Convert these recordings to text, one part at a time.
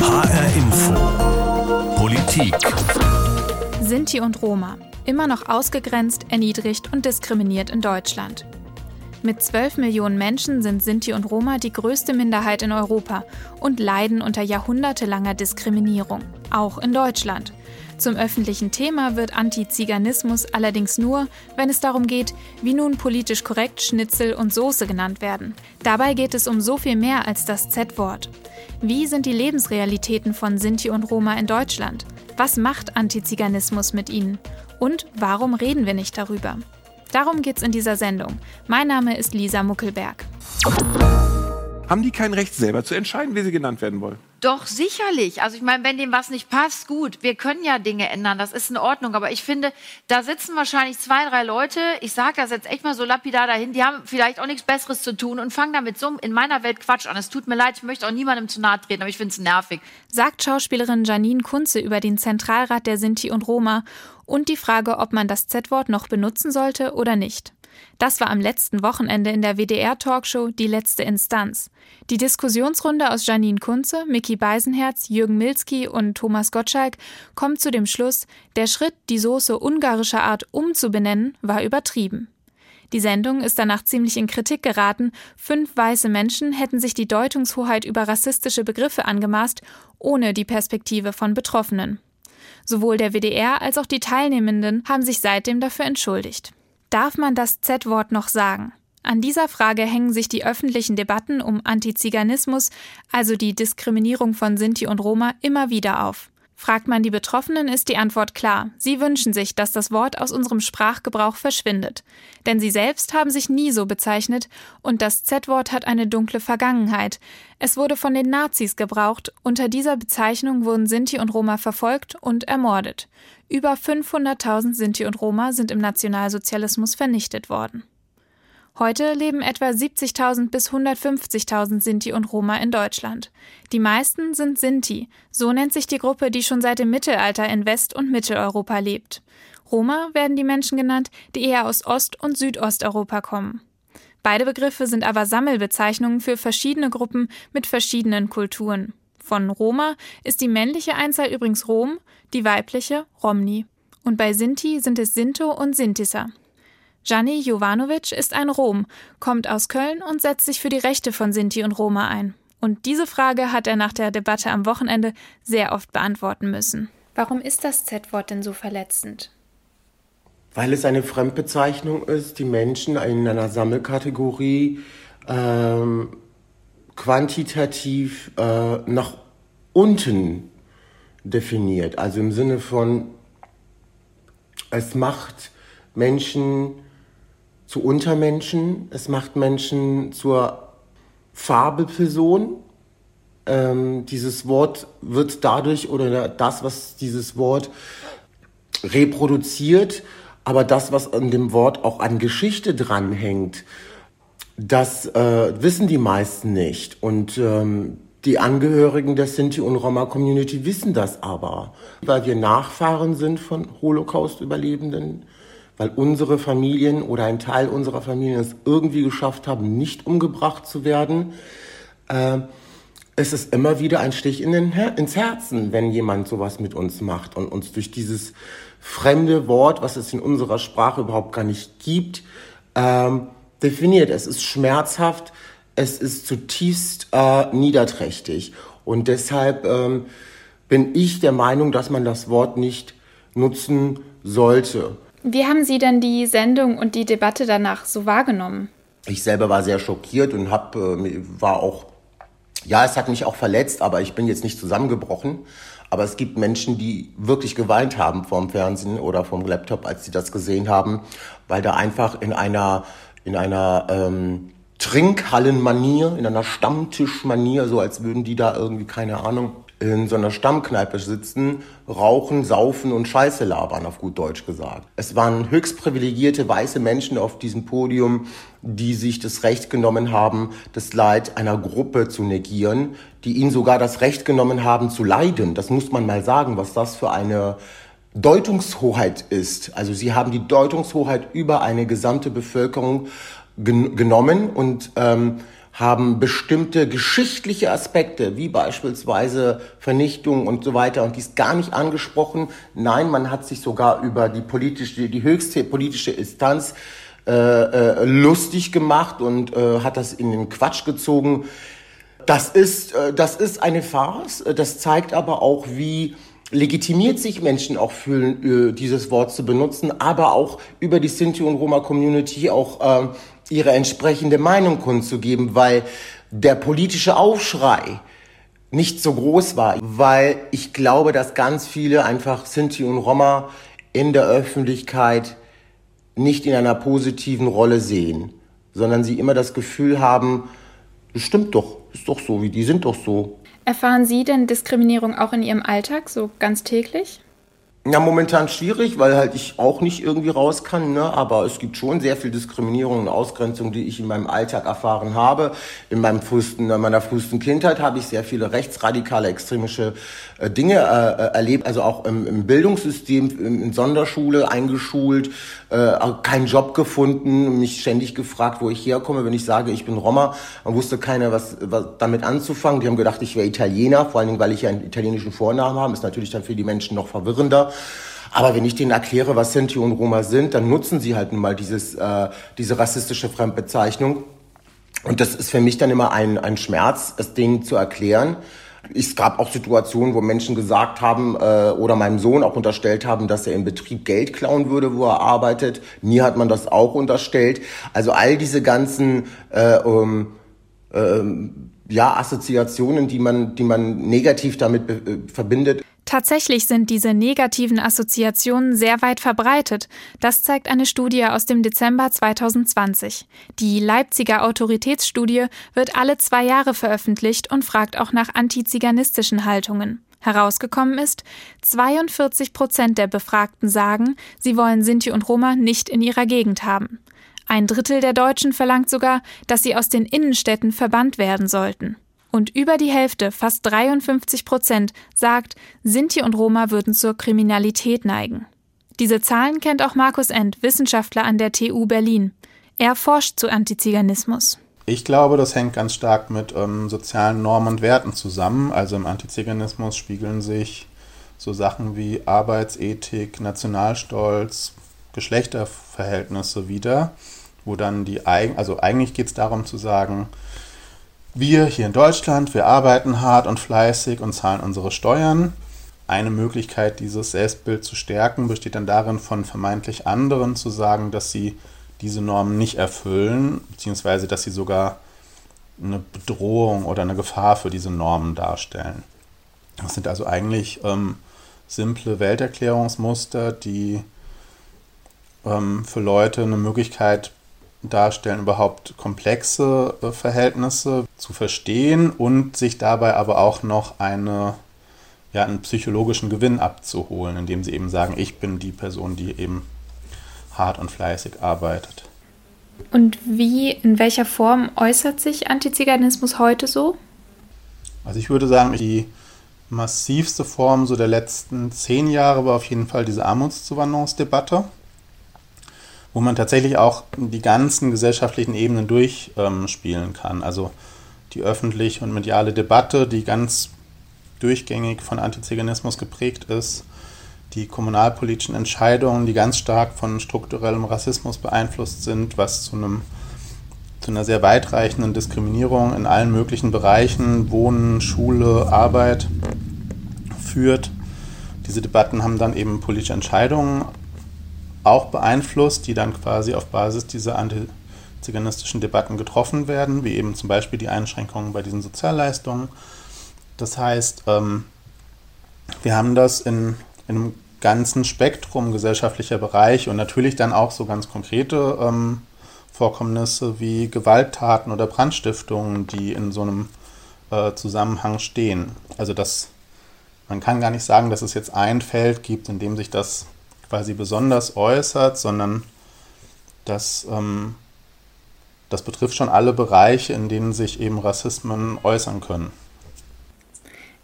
HR Info. Politik. Sinti und Roma. Immer noch ausgegrenzt, erniedrigt und diskriminiert in Deutschland. Mit 12 Millionen Menschen sind Sinti und Roma die größte Minderheit in Europa und leiden unter jahrhundertelanger Diskriminierung, auch in Deutschland. Zum öffentlichen Thema wird Antiziganismus allerdings nur, wenn es darum geht, wie nun politisch korrekt Schnitzel und Soße genannt werden. Dabei geht es um so viel mehr als das Z-Wort. Wie sind die Lebensrealitäten von Sinti und Roma in Deutschland? Was macht Antiziganismus mit ihnen? Und warum reden wir nicht darüber? Darum geht's in dieser Sendung. Mein Name ist Lisa Muckelberg. Haben die kein Recht selber zu entscheiden, wie sie genannt werden wollen? Doch, sicherlich. Also ich meine, wenn dem was nicht passt, gut, wir können ja Dinge ändern, das ist in Ordnung. Aber ich finde, da sitzen wahrscheinlich zwei, drei Leute, ich sage das jetzt echt mal so lapidar dahin, die haben vielleicht auch nichts Besseres zu tun und fangen damit so in meiner Welt Quatsch an. Es tut mir leid, ich möchte auch niemandem zu nahe treten, aber ich finde es nervig. Sagt Schauspielerin Janine Kunze über den Zentralrat der Sinti und Roma und die Frage, ob man das Z-Wort noch benutzen sollte oder nicht. Das war am letzten Wochenende in der WDR-Talkshow Die letzte Instanz. Die Diskussionsrunde aus Janine Kunze, Mickey Beisenherz, Jürgen Milski und Thomas Gottschalk kommt zu dem Schluss, der Schritt, die Soße ungarischer Art umzubenennen, war übertrieben. Die Sendung ist danach ziemlich in Kritik geraten. Fünf weiße Menschen hätten sich die Deutungshoheit über rassistische Begriffe angemaßt, ohne die Perspektive von Betroffenen. Sowohl der WDR als auch die Teilnehmenden haben sich seitdem dafür entschuldigt. Darf man das Z-Wort noch sagen? An dieser Frage hängen sich die öffentlichen Debatten um Antiziganismus, also die Diskriminierung von Sinti und Roma, immer wieder auf. Fragt man die Betroffenen, ist die Antwort klar. Sie wünschen sich, dass das Wort aus unserem Sprachgebrauch verschwindet. Denn sie selbst haben sich nie so bezeichnet und das Z-Wort hat eine dunkle Vergangenheit. Es wurde von den Nazis gebraucht. Unter dieser Bezeichnung wurden Sinti und Roma verfolgt und ermordet. Über 500.000 Sinti und Roma sind im Nationalsozialismus vernichtet worden. Heute leben etwa 70.000 bis 150.000 Sinti und Roma in Deutschland. Die meisten sind Sinti, so nennt sich die Gruppe, die schon seit dem Mittelalter in West- und Mitteleuropa lebt. Roma werden die Menschen genannt, die eher aus Ost- und Südosteuropa kommen. Beide Begriffe sind aber Sammelbezeichnungen für verschiedene Gruppen mit verschiedenen Kulturen. Von Roma ist die männliche Einzahl übrigens Rom, die weibliche Romni. Und bei Sinti sind es Sinto und Sintisa. Gianni Jovanovic ist ein Rom, kommt aus Köln und setzt sich für die Rechte von Sinti und Roma ein. Und diese Frage hat er nach der Debatte am Wochenende sehr oft beantworten müssen. Warum ist das Z-Wort denn so verletzend? Weil es eine Fremdbezeichnung ist, die Menschen in einer Sammelkategorie ähm, quantitativ äh, nach unten definiert. Also im Sinne von, es macht Menschen zu Untermenschen, es macht Menschen zur Fabelperson. Ähm, dieses Wort wird dadurch oder das, was dieses Wort reproduziert, aber das, was an dem Wort auch an Geschichte dranhängt, das äh, wissen die meisten nicht. Und ähm, die Angehörigen der Sinti- und Roma-Community wissen das aber, weil wir Nachfahren sind von Holocaust-Überlebenden weil unsere Familien oder ein Teil unserer Familien es irgendwie geschafft haben, nicht umgebracht zu werden. Äh, es ist immer wieder ein Stich in den ins Herzen, wenn jemand sowas mit uns macht und uns durch dieses fremde Wort, was es in unserer Sprache überhaupt gar nicht gibt, ähm, definiert. Es ist schmerzhaft, es ist zutiefst äh, niederträchtig. Und deshalb ähm, bin ich der Meinung, dass man das Wort nicht nutzen sollte. Wie haben Sie denn die Sendung und die Debatte danach so wahrgenommen? Ich selber war sehr schockiert und hab, äh, war auch, ja, es hat mich auch verletzt, aber ich bin jetzt nicht zusammengebrochen. Aber es gibt Menschen, die wirklich geweint haben vorm Fernsehen oder vom Laptop, als sie das gesehen haben, weil da einfach in einer, in einer ähm, Trinkhallenmanier, in einer Stammtischmanier, so als würden die da irgendwie, keine Ahnung, in so einer Stammkneipe sitzen, rauchen, saufen und Scheiße labern, auf gut Deutsch gesagt. Es waren höchst privilegierte weiße Menschen auf diesem Podium, die sich das Recht genommen haben, das Leid einer Gruppe zu negieren, die ihnen sogar das Recht genommen haben zu leiden. Das muss man mal sagen, was das für eine Deutungshoheit ist. Also sie haben die Deutungshoheit über eine gesamte Bevölkerung gen genommen und ähm, haben bestimmte geschichtliche Aspekte, wie beispielsweise Vernichtung und so weiter, und dies gar nicht angesprochen. Nein, man hat sich sogar über die politische, die höchste politische Instanz äh, äh, lustig gemacht und äh, hat das in den Quatsch gezogen. Das ist, äh, das ist eine Farce. Das zeigt aber auch, wie legitimiert sich Menschen auch fühlen, äh, dieses Wort zu benutzen, aber auch über die Sinti und Roma Community auch äh, ihre entsprechende Meinung kundzugeben, weil der politische Aufschrei nicht so groß war, weil ich glaube, dass ganz viele einfach Sinti und Roma in der Öffentlichkeit nicht in einer positiven Rolle sehen, sondern sie immer das Gefühl haben, das stimmt doch, ist doch so, wie die sind doch so. Erfahren Sie denn Diskriminierung auch in Ihrem Alltag, so ganz täglich? Ja, momentan schwierig, weil halt ich auch nicht irgendwie raus kann, ne? aber es gibt schon sehr viel Diskriminierung und Ausgrenzung, die ich in meinem Alltag erfahren habe. In meinem frühesten, in meiner frühesten Kindheit habe ich sehr viele rechtsradikale, extremische äh, Dinge äh, äh erlebt, also auch im, im Bildungssystem, in, in, Sonderschule eingeschult, äh, keinen Job gefunden, mich ständig gefragt, wo ich herkomme, wenn ich sage, ich bin Roma. Man wusste keiner, was, was damit anzufangen. Die haben gedacht, ich wäre Italiener, vor allen Dingen, weil ich ja einen italienischen Vornamen habe, ist natürlich dann für die Menschen noch verwirrender. Aber wenn ich denen erkläre, was Sinti und Roma sind, dann nutzen sie halt nun mal dieses, äh, diese rassistische Fremdbezeichnung. Und das ist für mich dann immer ein, ein Schmerz, es denen zu erklären. Es gab auch Situationen, wo Menschen gesagt haben äh, oder meinem Sohn auch unterstellt haben, dass er im Betrieb Geld klauen würde, wo er arbeitet. Mir hat man das auch unterstellt. Also all diese ganzen äh, ähm, ähm, ja, Assoziationen, die man, die man negativ damit äh, verbindet, Tatsächlich sind diese negativen Assoziationen sehr weit verbreitet. Das zeigt eine Studie aus dem Dezember 2020. Die Leipziger Autoritätsstudie wird alle zwei Jahre veröffentlicht und fragt auch nach antiziganistischen Haltungen. Herausgekommen ist, 42 Prozent der Befragten sagen, sie wollen Sinti und Roma nicht in ihrer Gegend haben. Ein Drittel der Deutschen verlangt sogar, dass sie aus den Innenstädten verbannt werden sollten. Und über die Hälfte, fast 53 Prozent, sagt, Sinti und Roma würden zur Kriminalität neigen. Diese Zahlen kennt auch Markus End, Wissenschaftler an der TU Berlin. Er forscht zu Antiziganismus. Ich glaube, das hängt ganz stark mit ähm, sozialen Normen und Werten zusammen. Also im Antiziganismus spiegeln sich so Sachen wie Arbeitsethik, Nationalstolz, Geschlechterverhältnisse wider, wo dann die, also eigentlich geht es darum zu sagen, wir hier in Deutschland, wir arbeiten hart und fleißig und zahlen unsere Steuern. Eine Möglichkeit, dieses Selbstbild zu stärken, besteht dann darin, von vermeintlich anderen zu sagen, dass sie diese Normen nicht erfüllen, beziehungsweise dass sie sogar eine Bedrohung oder eine Gefahr für diese Normen darstellen. Das sind also eigentlich ähm, simple Welterklärungsmuster, die ähm, für Leute eine Möglichkeit darstellen, überhaupt komplexe äh, Verhältnisse zu verstehen und sich dabei aber auch noch eine, ja, einen psychologischen Gewinn abzuholen, indem sie eben sagen, ich bin die Person, die eben hart und fleißig arbeitet. Und wie, in welcher Form äußert sich Antiziganismus heute so? Also ich würde sagen, die massivste Form so der letzten zehn Jahre war auf jeden Fall diese Armutszuwanderungsdebatte wo man tatsächlich auch die ganzen gesellschaftlichen Ebenen durchspielen ähm, kann. Also die öffentliche und mediale Debatte, die ganz durchgängig von Antiziganismus geprägt ist, die kommunalpolitischen Entscheidungen, die ganz stark von strukturellem Rassismus beeinflusst sind, was zu einem zu einer sehr weitreichenden Diskriminierung in allen möglichen Bereichen, Wohnen, Schule, Arbeit führt. Diese Debatten haben dann eben politische Entscheidungen auch beeinflusst, die dann quasi auf Basis dieser antiziganistischen Debatten getroffen werden, wie eben zum Beispiel die Einschränkungen bei diesen Sozialleistungen. Das heißt, ähm, wir haben das in, in, einem ganzen Spektrum gesellschaftlicher Bereiche und natürlich dann auch so ganz konkrete ähm, Vorkommnisse wie Gewalttaten oder Brandstiftungen, die in so einem äh, Zusammenhang stehen. Also das, man kann gar nicht sagen, dass es jetzt ein Feld gibt, in dem sich das quasi besonders äußert, sondern das, ähm, das betrifft schon alle Bereiche, in denen sich eben Rassismen äußern können.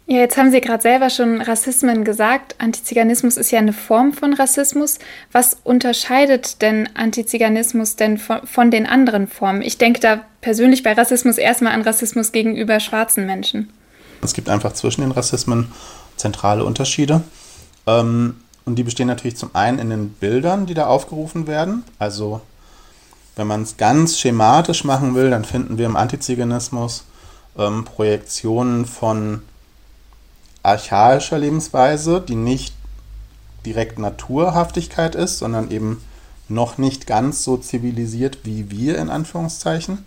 Ja, jetzt haben Sie gerade selber schon Rassismen gesagt. Antiziganismus ist ja eine Form von Rassismus. Was unterscheidet denn Antiziganismus denn von, von den anderen Formen? Ich denke da persönlich bei Rassismus erstmal an Rassismus gegenüber schwarzen Menschen. Es gibt einfach zwischen den Rassismen zentrale Unterschiede. Ähm, und die bestehen natürlich zum einen in den Bildern, die da aufgerufen werden. Also wenn man es ganz schematisch machen will, dann finden wir im Antiziganismus ähm, Projektionen von archaischer Lebensweise, die nicht direkt Naturhaftigkeit ist, sondern eben noch nicht ganz so zivilisiert wie wir in Anführungszeichen.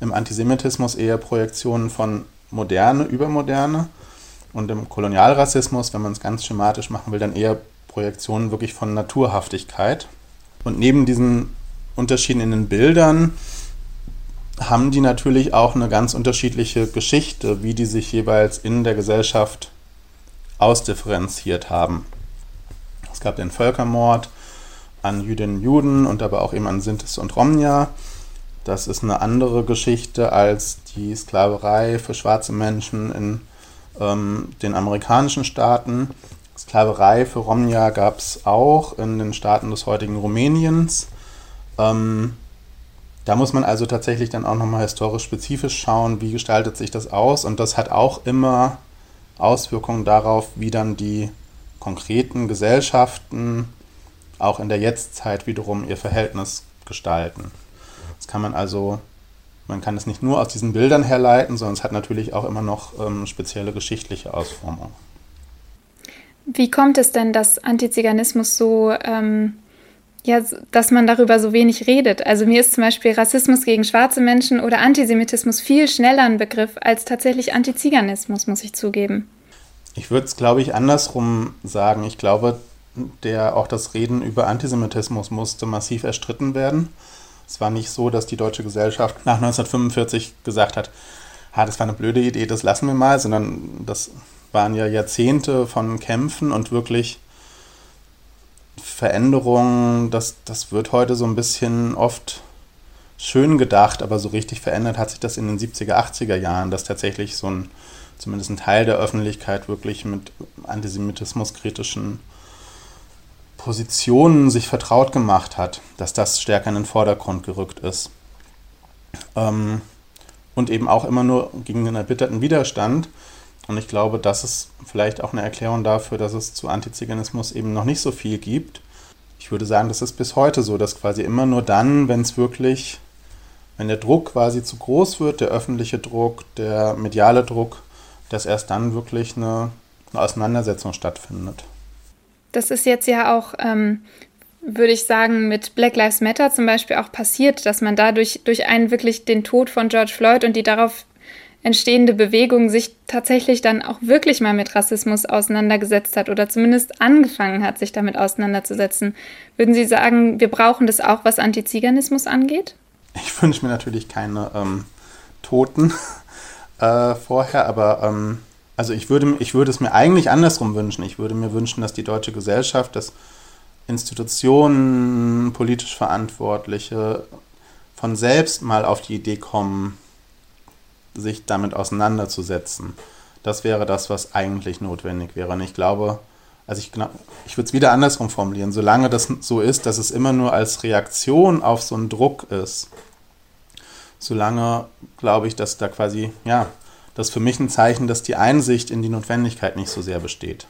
Im Antisemitismus eher Projektionen von Moderne, Übermoderne und im Kolonialrassismus, wenn man es ganz schematisch machen will, dann eher Projektionen wirklich von Naturhaftigkeit. Und neben diesen Unterschieden in den Bildern haben die natürlich auch eine ganz unterschiedliche Geschichte, wie die sich jeweils in der Gesellschaft ausdifferenziert haben. Es gab den Völkermord an Jüdinnen und Juden und aber auch eben an Sintes und Romnia. Das ist eine andere Geschichte als die Sklaverei für schwarze Menschen in ähm, den amerikanischen Staaten. Sklaverei für Romja gab es auch in den Staaten des heutigen Rumäniens. Ähm, da muss man also tatsächlich dann auch nochmal historisch spezifisch schauen, wie gestaltet sich das aus. Und das hat auch immer Auswirkungen darauf, wie dann die konkreten Gesellschaften auch in der Jetztzeit wiederum ihr Verhältnis gestalten. Das kann man also, man kann es nicht nur aus diesen Bildern herleiten, sondern es hat natürlich auch immer noch ähm, spezielle geschichtliche Ausformungen. Wie kommt es denn, dass Antiziganismus so, ähm, ja, dass man darüber so wenig redet? Also mir ist zum Beispiel Rassismus gegen schwarze Menschen oder Antisemitismus viel schneller ein Begriff als tatsächlich Antiziganismus, muss ich zugeben. Ich würde es, glaube ich, andersrum sagen. Ich glaube, der auch das Reden über Antisemitismus musste massiv erstritten werden. Es war nicht so, dass die deutsche Gesellschaft nach 1945 gesagt hat, ha, das war eine blöde Idee, das lassen wir mal, sondern das waren ja Jahrzehnte von Kämpfen und wirklich Veränderungen. Das, das wird heute so ein bisschen oft schön gedacht, aber so richtig verändert hat sich das in den 70er, 80er Jahren, dass tatsächlich so ein, zumindest ein Teil der Öffentlichkeit wirklich mit antisemitismuskritischen Positionen sich vertraut gemacht hat, dass das stärker in den Vordergrund gerückt ist. Ähm, und eben auch immer nur gegen den erbitterten Widerstand. Und ich glaube, das ist vielleicht auch eine Erklärung dafür, dass es zu Antiziganismus eben noch nicht so viel gibt. Ich würde sagen, das ist bis heute so, dass quasi immer nur dann, wenn es wirklich, wenn der Druck quasi zu groß wird, der öffentliche Druck, der mediale Druck, dass erst dann wirklich eine, eine Auseinandersetzung stattfindet. Das ist jetzt ja auch, ähm, würde ich sagen, mit Black Lives Matter zum Beispiel auch passiert, dass man dadurch durch einen wirklich den Tod von George Floyd und die darauf entstehende Bewegung sich tatsächlich dann auch wirklich mal mit Rassismus auseinandergesetzt hat oder zumindest angefangen hat, sich damit auseinanderzusetzen. Würden Sie sagen, wir brauchen das auch, was Antiziganismus angeht? Ich wünsche mir natürlich keine ähm, Toten äh, vorher, aber ähm, also ich würde, ich würde es mir eigentlich andersrum wünschen. Ich würde mir wünschen, dass die deutsche Gesellschaft, dass Institutionen, politisch Verantwortliche von selbst mal auf die Idee kommen, sich damit auseinanderzusetzen. Das wäre das, was eigentlich notwendig wäre. Und ich glaube, also ich, ich würde es wieder andersrum formulieren, solange das so ist, dass es immer nur als Reaktion auf so einen Druck ist, solange glaube ich, dass da quasi, ja, das ist für mich ein Zeichen, dass die Einsicht in die Notwendigkeit nicht so sehr besteht.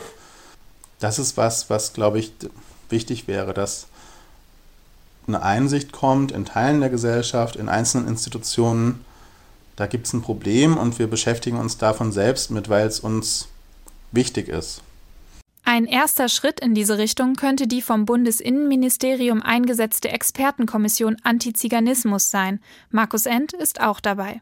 Das ist was, was, glaube ich, wichtig wäre, dass eine Einsicht kommt in Teilen der Gesellschaft, in einzelnen Institutionen, da gibt es ein Problem und wir beschäftigen uns davon selbst mit, weil es uns wichtig ist. Ein erster Schritt in diese Richtung könnte die vom Bundesinnenministerium eingesetzte Expertenkommission Antiziganismus sein. Markus End ist auch dabei.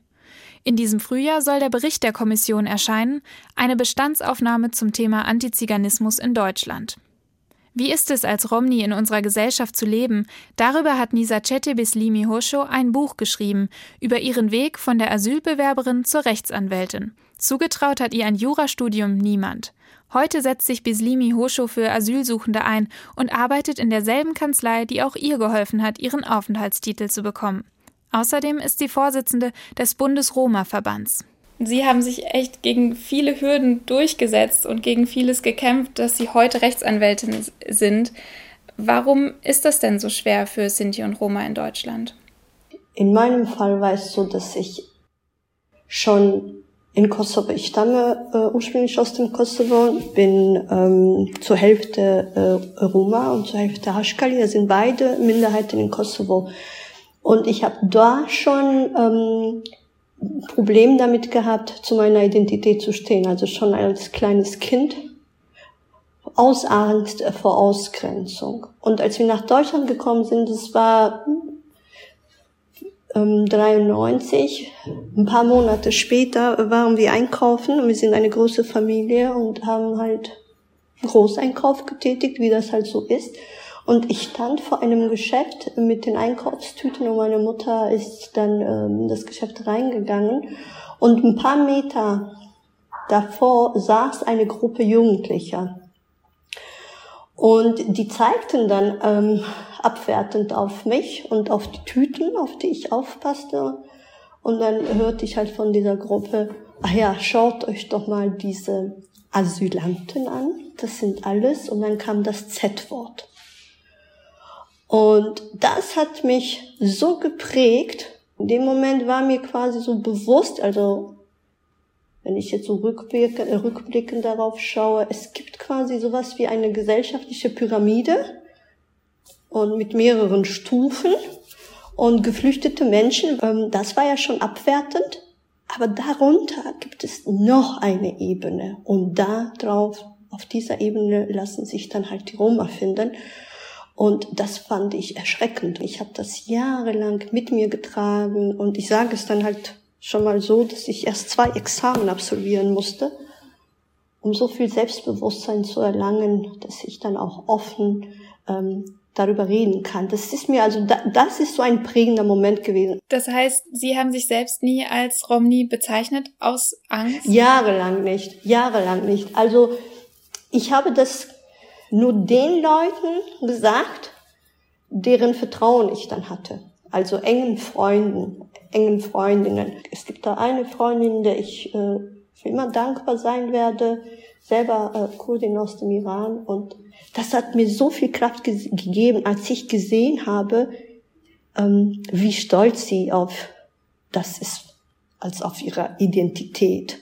In diesem Frühjahr soll der Bericht der Kommission erscheinen, eine Bestandsaufnahme zum Thema Antiziganismus in Deutschland. Wie ist es als Romni in unserer Gesellschaft zu leben? Darüber hat Nisa Chete Bislimi Hosho ein Buch geschrieben, über ihren Weg von der Asylbewerberin zur Rechtsanwältin. Zugetraut hat ihr ein Jurastudium niemand. Heute setzt sich Bislimi Hosho für Asylsuchende ein und arbeitet in derselben Kanzlei, die auch ihr geholfen hat, ihren Aufenthaltstitel zu bekommen. Außerdem ist sie Vorsitzende des Bundes-Roma-Verbands. Sie haben sich echt gegen viele Hürden durchgesetzt und gegen vieles gekämpft, dass Sie heute Rechtsanwältin sind. Warum ist das denn so schwer für Sinti und Roma in Deutschland? in meinem Fall war es so, dass ich schon in Kosovo, ich stamme äh, ursprünglich aus dem Kosovo, bin ähm, zur Hälfte äh, Roma und zur Hälfte Haschkali, das sind beide Minderheiten in Kosovo. Und ich habe da schon ähm, Problem damit gehabt, zu meiner Identität zu stehen, also schon als kleines Kind aus Angst vor Ausgrenzung. Und als wir nach Deutschland gekommen sind, das war ähm, 93, ein paar Monate später waren wir einkaufen und wir sind eine große Familie und haben halt Großeinkauf getätigt, wie das halt so ist. Und ich stand vor einem Geschäft mit den Einkaufstüten und meine Mutter ist dann ähm, das Geschäft reingegangen und ein paar Meter davor saß eine Gruppe Jugendlicher. Und die zeigten dann ähm, abwertend auf mich und auf die Tüten, auf die ich aufpasste. Und dann hörte ich halt von dieser Gruppe, ach ja, schaut euch doch mal diese Asylanten an. Das sind alles. Und dann kam das Z-Wort. Und das hat mich so geprägt. In dem Moment war mir quasi so bewusst, also wenn ich jetzt so rückblickend, äh, rückblickend darauf schaue, es gibt quasi sowas wie eine gesellschaftliche Pyramide und mit mehreren Stufen und geflüchtete Menschen, ähm, das war ja schon abwertend, aber darunter gibt es noch eine Ebene und da drauf, auf dieser Ebene lassen sich dann halt die Roma finden. Und das fand ich erschreckend. Ich habe das jahrelang mit mir getragen und ich sage es dann halt schon mal so, dass ich erst zwei Examen absolvieren musste, um so viel Selbstbewusstsein zu erlangen, dass ich dann auch offen ähm, darüber reden kann. Das ist mir also, da, das ist so ein prägender Moment gewesen. Das heißt, Sie haben sich selbst nie als Romney bezeichnet aus Angst? Jahrelang nicht, jahrelang nicht. Also ich habe das nur den Leuten gesagt, deren Vertrauen ich dann hatte. Also engen Freunden, engen Freundinnen. Es gibt da eine Freundin, der ich äh, für immer dankbar sein werde, selber äh, Kurdin aus dem Iran. Und das hat mir so viel Kraft ge gegeben, als ich gesehen habe, ähm, wie stolz sie auf das ist, als auf ihre Identität.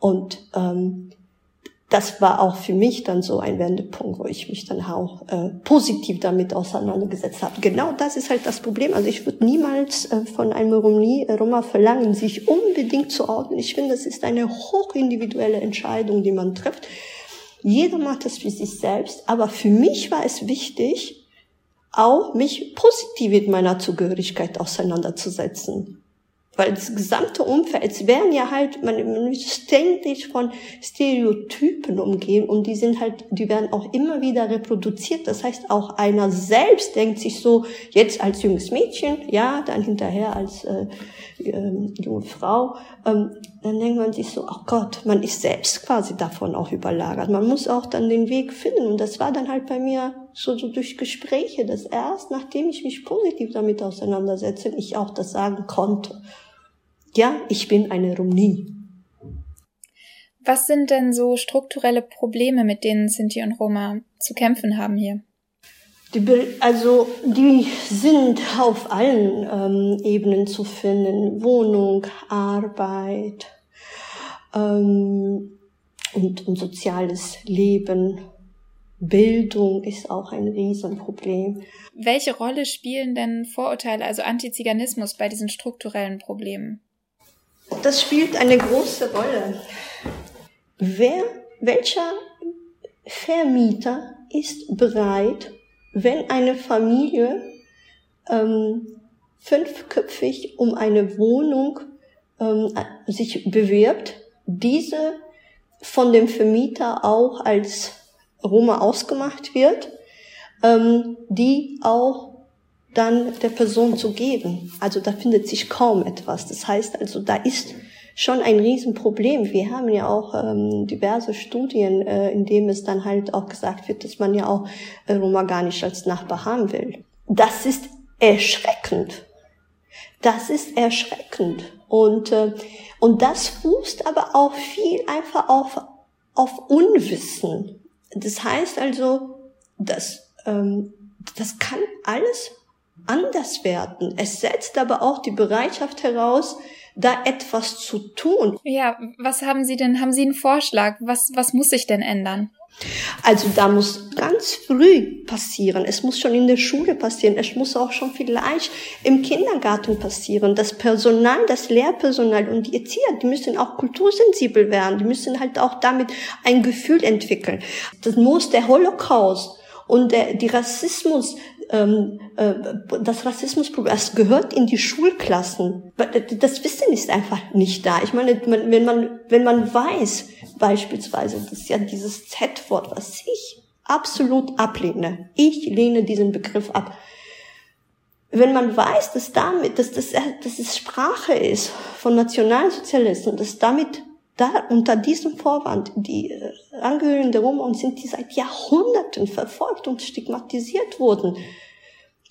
Und ähm, das war auch für mich dann so ein Wendepunkt, wo ich mich dann auch äh, positiv damit auseinandergesetzt habe. Genau das ist halt das Problem. Also ich würde niemals äh, von einem Romni, äh, Roma verlangen, sich unbedingt zu ordnen. Ich finde, das ist eine hochindividuelle Entscheidung, die man trifft. Jeder macht das für sich selbst, aber für mich war es wichtig, auch mich positiv mit meiner Zugehörigkeit auseinanderzusetzen. Weil das gesamte Umfeld, es werden ja halt, man, man ist ständig von Stereotypen umgehen und die sind halt, die werden auch immer wieder reproduziert. Das heißt, auch einer selbst denkt sich so, jetzt als junges Mädchen, ja, dann hinterher als äh, äh, junge Frau, ähm, dann denkt man sich so, ach Gott, man ist selbst quasi davon auch überlagert. Man muss auch dann den Weg finden und das war dann halt bei mir so, so durch Gespräche, dass erst nachdem ich mich positiv damit auseinandersetze, ich auch das sagen konnte ja, ich bin eine Romni. Was sind denn so strukturelle Probleme, mit denen Sinti und Roma zu kämpfen haben hier? Die, also die sind auf allen ähm, Ebenen zu finden. Wohnung, Arbeit ähm, und, und soziales Leben. Bildung ist auch ein Riesenproblem. Welche Rolle spielen denn Vorurteile, also Antiziganismus bei diesen strukturellen Problemen? Das spielt eine große Rolle. Wer, welcher Vermieter ist bereit, wenn eine Familie ähm, fünfköpfig um eine Wohnung ähm, sich bewirbt, diese von dem Vermieter auch als Roma ausgemacht wird, ähm, die auch dann der Person zu geben. Also da findet sich kaum etwas. Das heißt also, da ist schon ein Riesenproblem. Wir haben ja auch ähm, diverse Studien, äh, in denen es dann halt auch gesagt wird, dass man ja auch äh, Roma gar nicht als Nachbar haben will. Das ist erschreckend. Das ist erschreckend. Und, äh, und das fußt aber auch viel einfach auf, auf Unwissen. Das heißt also, dass, ähm, das kann alles anders werden. Es setzt aber auch die Bereitschaft heraus, da etwas zu tun. Ja, was haben Sie denn? Haben Sie einen Vorschlag? Was, was muss sich denn ändern? Also da muss ganz früh passieren. Es muss schon in der Schule passieren. Es muss auch schon vielleicht im Kindergarten passieren. Das Personal, das Lehrpersonal und die Erzieher, die müssen auch kultursensibel werden. Die müssen halt auch damit ein Gefühl entwickeln. Das muss der Holocaust und der, die Rassismus, ähm, äh, das Rassismusproblem, das gehört in die Schulklassen. Das Wissen ist einfach nicht da. Ich meine, wenn man, wenn man weiß, beispielsweise, das ist ja dieses Z-Wort, was ich absolut ablehne. Ich lehne diesen Begriff ab. Wenn man weiß, dass damit, dass das, dass es Sprache ist von Nationalsozialisten, dass damit da unter diesem Vorwand die äh, Angehörigen der Roma und sind die seit Jahrhunderten verfolgt und stigmatisiert wurden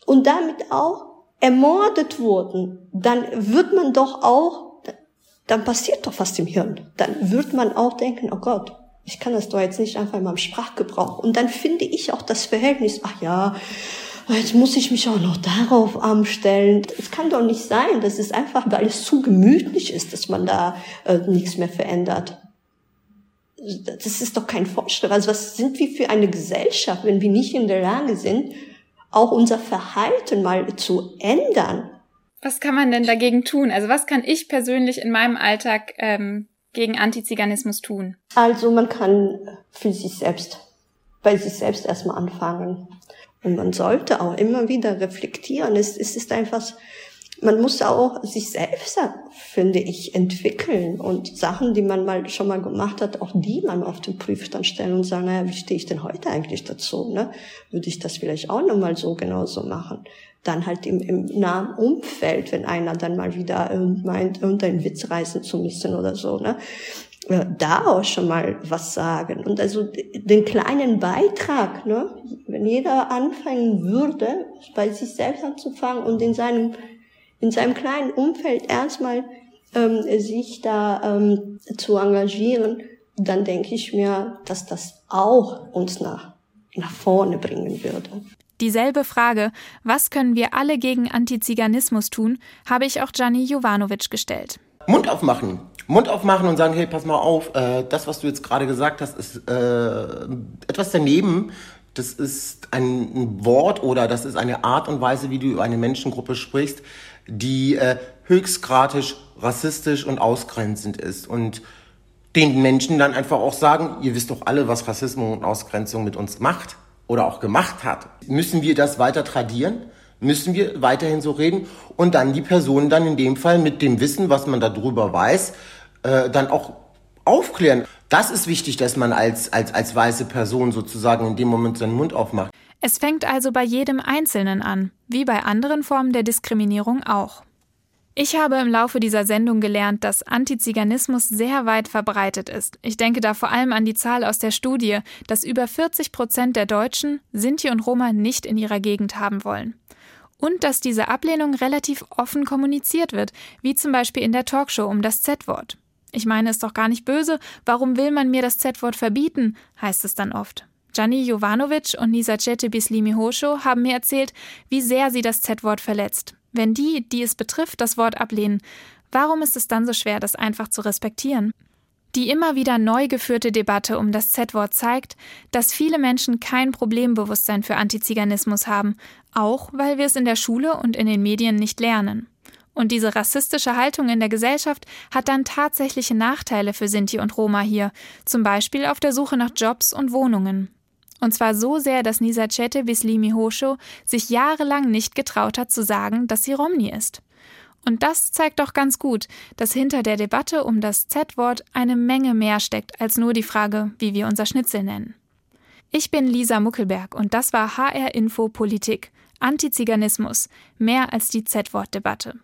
und damit auch ermordet wurden, dann wird man doch auch, dann passiert doch was im Hirn. Dann wird man auch denken, oh Gott, ich kann das doch jetzt nicht einfach in meinem Sprachgebrauch. Und dann finde ich auch das Verhältnis, ach ja, jetzt muss ich mich auch noch darauf anstellen. Es kann doch nicht sein, dass es einfach, weil es zu gemütlich ist, dass man da äh, nichts mehr verändert. Das ist doch kein Fortschritt. Also was sind wir für eine Gesellschaft, wenn wir nicht in der Lage sind, auch unser Verhalten mal zu ändern? Was kann man denn dagegen tun? Also was kann ich persönlich in meinem Alltag ähm, gegen Antiziganismus tun? Also man kann für sich selbst, bei sich selbst erstmal anfangen. Und man sollte auch immer wieder reflektieren. Es, es ist einfach, man muss auch sich selbst, finde ich, entwickeln und Sachen, die man mal schon mal gemacht hat, auch die man auf den Prüfstand stellen und sagen, naja, wie stehe ich denn heute eigentlich dazu? Ne? Würde ich das vielleicht auch nochmal so genauso machen? Dann halt im, im nahen Umfeld, wenn einer dann mal wieder meint, irgendeinen Witz reißen zu müssen oder so, ne? Da auch schon mal was sagen. Und also den kleinen Beitrag, ne, wenn jeder anfangen würde, bei sich selbst anzufangen und in seinem, in seinem kleinen Umfeld erstmal ähm, sich da ähm, zu engagieren, dann denke ich mir, dass das auch uns nach, nach vorne bringen würde. Dieselbe Frage, was können wir alle gegen Antiziganismus tun, habe ich auch Gianni Jovanovic gestellt. Mund aufmachen. Mund aufmachen und sagen, hey, pass mal auf, äh, das, was du jetzt gerade gesagt hast, ist äh, etwas daneben. Das ist ein Wort oder das ist eine Art und Weise, wie du über eine Menschengruppe sprichst, die äh, höchstgradisch rassistisch und ausgrenzend ist. Und den Menschen dann einfach auch sagen, ihr wisst doch alle, was Rassismus und Ausgrenzung mit uns macht oder auch gemacht hat. Müssen wir das weiter tradieren? Müssen wir weiterhin so reden und dann die Person dann in dem Fall mit dem Wissen, was man darüber weiß, äh, dann auch aufklären. Das ist wichtig, dass man als, als, als weiße Person sozusagen in dem Moment seinen Mund aufmacht. Es fängt also bei jedem Einzelnen an, wie bei anderen Formen der Diskriminierung auch. Ich habe im Laufe dieser Sendung gelernt, dass Antiziganismus sehr weit verbreitet ist. Ich denke da vor allem an die Zahl aus der Studie, dass über 40 Prozent der Deutschen Sinti und Roma nicht in ihrer Gegend haben wollen und dass diese Ablehnung relativ offen kommuniziert wird, wie zum Beispiel in der Talkshow um das Z-Wort. Ich meine, ist doch gar nicht böse, warum will man mir das Z-Wort verbieten, heißt es dann oft. Gianni Jovanovic und Nisacete Bislimi Hosho haben mir erzählt, wie sehr sie das Z-Wort verletzt. Wenn die, die es betrifft, das Wort ablehnen, warum ist es dann so schwer, das einfach zu respektieren? Die immer wieder neu geführte Debatte um das Z-Wort zeigt, dass viele Menschen kein Problembewusstsein für Antiziganismus haben, auch weil wir es in der Schule und in den Medien nicht lernen. Und diese rassistische Haltung in der Gesellschaft hat dann tatsächliche Nachteile für Sinti und Roma hier, zum Beispiel auf der Suche nach Jobs und Wohnungen. Und zwar so sehr, dass Nisacete Bislimi Hosho sich jahrelang nicht getraut hat zu sagen, dass sie Romni ist. Und das zeigt doch ganz gut, dass hinter der Debatte um das Z-Wort eine Menge mehr steckt als nur die Frage, wie wir unser Schnitzel nennen. Ich bin Lisa Muckelberg und das war HR Info Politik. Antiziganismus, mehr als die Z-Wort-Debatte.